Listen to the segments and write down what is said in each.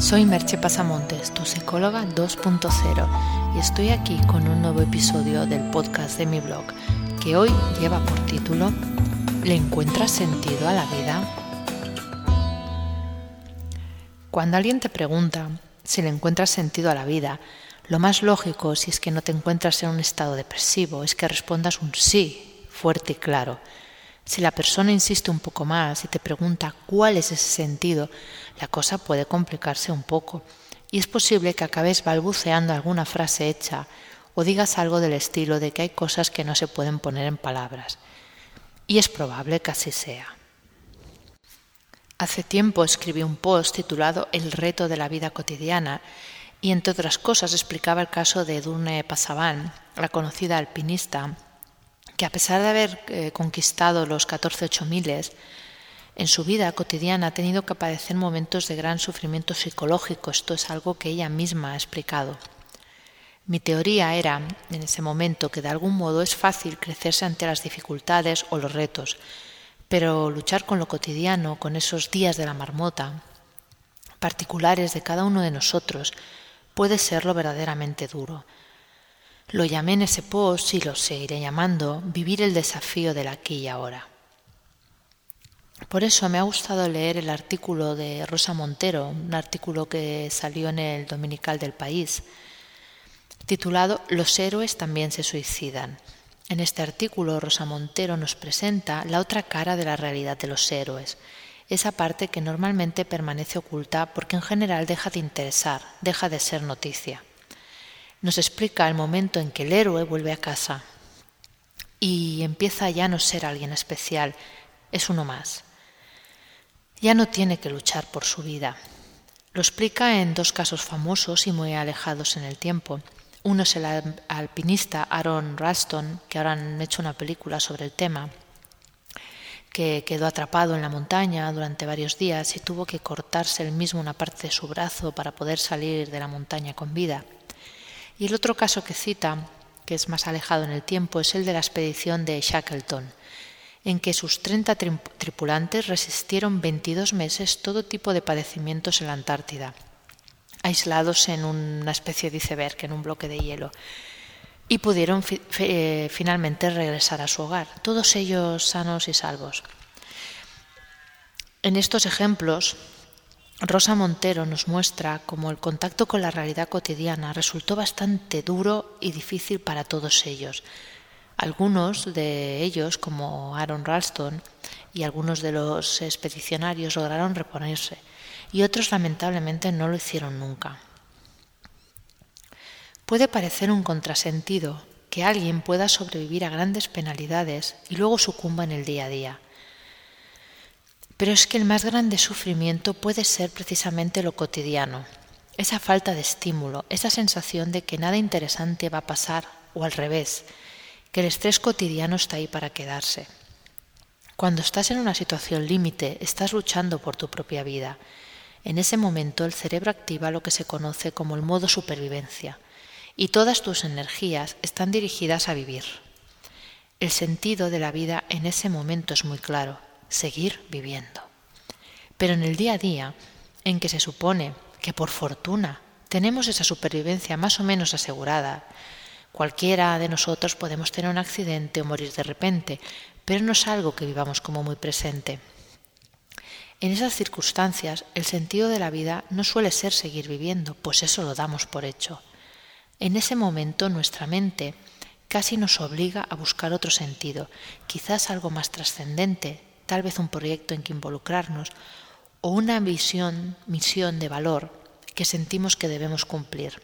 Soy Merche Pasamontes, tu psicóloga 2.0, y estoy aquí con un nuevo episodio del podcast de mi blog, que hoy lleva por título ¿Le encuentras sentido a la vida? Cuando alguien te pregunta si le encuentras sentido a la vida, lo más lógico, si es que no te encuentras en un estado depresivo, es que respondas un sí, fuerte y claro. Si la persona insiste un poco más y te pregunta cuál es ese sentido, la cosa puede complicarse un poco y es posible que acabes balbuceando alguna frase hecha o digas algo del estilo de que hay cosas que no se pueden poner en palabras. Y es probable que así sea. Hace tiempo escribí un post titulado El reto de la vida cotidiana y entre otras cosas explicaba el caso de Edurne Pasaban, la conocida alpinista que a pesar de haber eh, conquistado los 14 miles, en su vida cotidiana ha tenido que padecer momentos de gran sufrimiento psicológico. Esto es algo que ella misma ha explicado. Mi teoría era, en ese momento, que de algún modo es fácil crecerse ante las dificultades o los retos, pero luchar con lo cotidiano, con esos días de la marmota, particulares de cada uno de nosotros, puede ser lo verdaderamente duro. Lo llamé en ese post y lo seguiré llamando Vivir el desafío del aquí y ahora. Por eso me ha gustado leer el artículo de Rosa Montero, un artículo que salió en el Dominical del País, titulado Los héroes también se suicidan. En este artículo Rosa Montero nos presenta la otra cara de la realidad de los héroes, esa parte que normalmente permanece oculta porque en general deja de interesar, deja de ser noticia nos explica el momento en que el héroe vuelve a casa y empieza ya a no ser alguien especial, es uno más. Ya no tiene que luchar por su vida. Lo explica en dos casos famosos y muy alejados en el tiempo. Uno es el alpinista Aaron Ralston, que ahora han hecho una película sobre el tema, que quedó atrapado en la montaña durante varios días y tuvo que cortarse él mismo una parte de su brazo para poder salir de la montaña con vida. Y el otro caso que cita, que es más alejado en el tiempo, es el de la expedición de Shackleton, en que sus 30 tripulantes resistieron 22 meses todo tipo de padecimientos en la Antártida, aislados en una especie de iceberg, en un bloque de hielo, y pudieron eh, finalmente regresar a su hogar, todos ellos sanos y salvos. En estos ejemplos Rosa Montero nos muestra cómo el contacto con la realidad cotidiana resultó bastante duro y difícil para todos ellos. Algunos de ellos, como Aaron Ralston y algunos de los expedicionarios, lograron reponerse y otros lamentablemente no lo hicieron nunca. Puede parecer un contrasentido que alguien pueda sobrevivir a grandes penalidades y luego sucumba en el día a día. Pero es que el más grande sufrimiento puede ser precisamente lo cotidiano, esa falta de estímulo, esa sensación de que nada interesante va a pasar o al revés, que el estrés cotidiano está ahí para quedarse. Cuando estás en una situación límite, estás luchando por tu propia vida. En ese momento el cerebro activa lo que se conoce como el modo supervivencia y todas tus energías están dirigidas a vivir. El sentido de la vida en ese momento es muy claro seguir viviendo. Pero en el día a día, en que se supone que por fortuna tenemos esa supervivencia más o menos asegurada, cualquiera de nosotros podemos tener un accidente o morir de repente, pero no es algo que vivamos como muy presente. En esas circunstancias, el sentido de la vida no suele ser seguir viviendo, pues eso lo damos por hecho. En ese momento nuestra mente casi nos obliga a buscar otro sentido, quizás algo más trascendente, tal vez un proyecto en que involucrarnos o una visión, misión de valor que sentimos que debemos cumplir.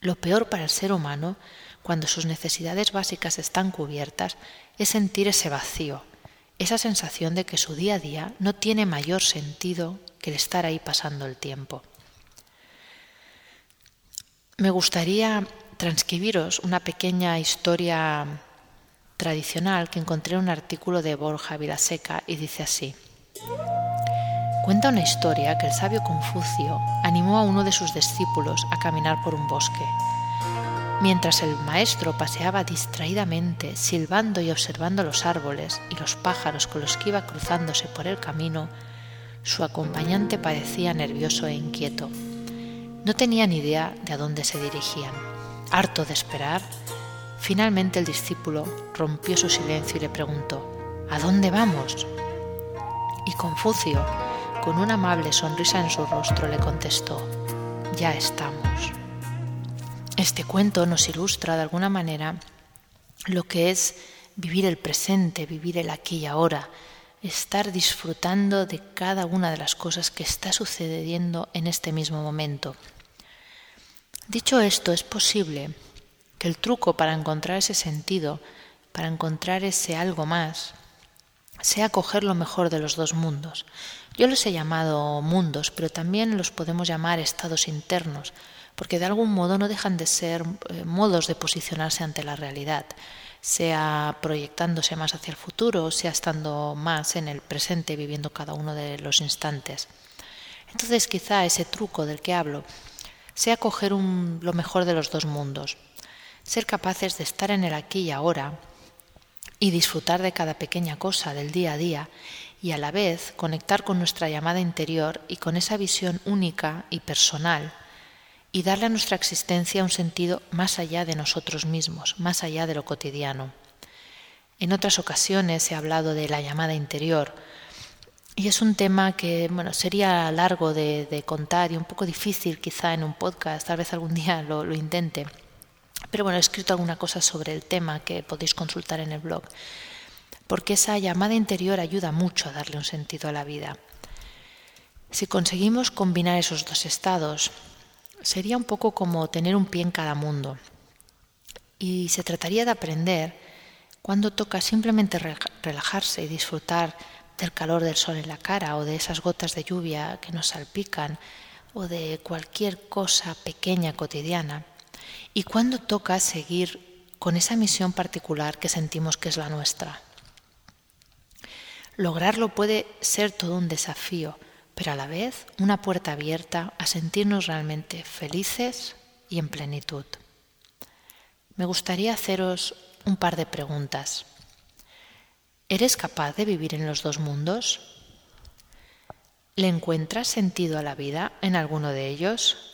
Lo peor para el ser humano, cuando sus necesidades básicas están cubiertas, es sentir ese vacío, esa sensación de que su día a día no tiene mayor sentido que el estar ahí pasando el tiempo. Me gustaría transcribiros una pequeña historia tradicional que encontré en un artículo de Borja Vilaseca y dice así. Cuenta una historia que el sabio Confucio animó a uno de sus discípulos a caminar por un bosque. Mientras el maestro paseaba distraídamente, silbando y observando los árboles y los pájaros con los que iba cruzándose por el camino, Su acompañante parecía nervioso e inquieto. No tenía ni idea de a dónde se dirigían. Harto de esperar, finalmente el discípulo rompió su silencio y le preguntó, ¿A dónde vamos? Y Confucio, con una amable sonrisa en su rostro, le contestó, Ya estamos. Este cuento nos ilustra de alguna manera lo que es vivir el presente, vivir el aquí y ahora, estar disfrutando de cada una de las cosas que está sucediendo en este mismo momento. Dicho esto, es posible el truco para encontrar ese sentido, para encontrar ese algo más, sea coger lo mejor de los dos mundos. Yo los he llamado mundos, pero también los podemos llamar estados internos, porque de algún modo no dejan de ser eh, modos de posicionarse ante la realidad sea proyectándose más hacia el futuro, sea estando más en el presente, viviendo cada uno de los instantes. Entonces quizá ese truco del que hablo sea coger lo mejor de los dos mundos, ser capaces de estar en el aquí y ahora y disfrutar de cada pequeña cosa del día a día y a la vez conectar con nuestra llamada interior y con esa visión única y personal y darle a nuestra existencia un sentido más allá de nosotros mismos, más allá de lo cotidiano. En otras ocasiones he hablado de la llamada interior y es un tema que bueno, sería largo de, contar y un poco difícil quizá en un podcast, tal vez algún día lo, lo intente. Pero bueno, he escrito alguna cosa sobre el tema que podéis consultar en el blog, porque esa llamada interior ayuda mucho a darle un sentido a la vida. Si conseguimos combinar esos dos estados, sería un poco como tener un pie en cada mundo. Y se trataría de aprender cuando toca simplemente relajarse y disfrutar del calor del sol en la cara o de esas gotas de lluvia que nos salpican o de cualquier cosa pequeña cotidiana. Y cuando toca seguir con esa misión particular que sentimos que es la nuestra. Lograrlo puede ser todo un desafío, pero a la vez una puerta abierta a sentirnos realmente felices y en plenitud. Me gustaría haceros un par de preguntas. ¿Eres capaz de vivir en los dos mundos? ¿Le encuentras sentido a la vida en alguno de ellos?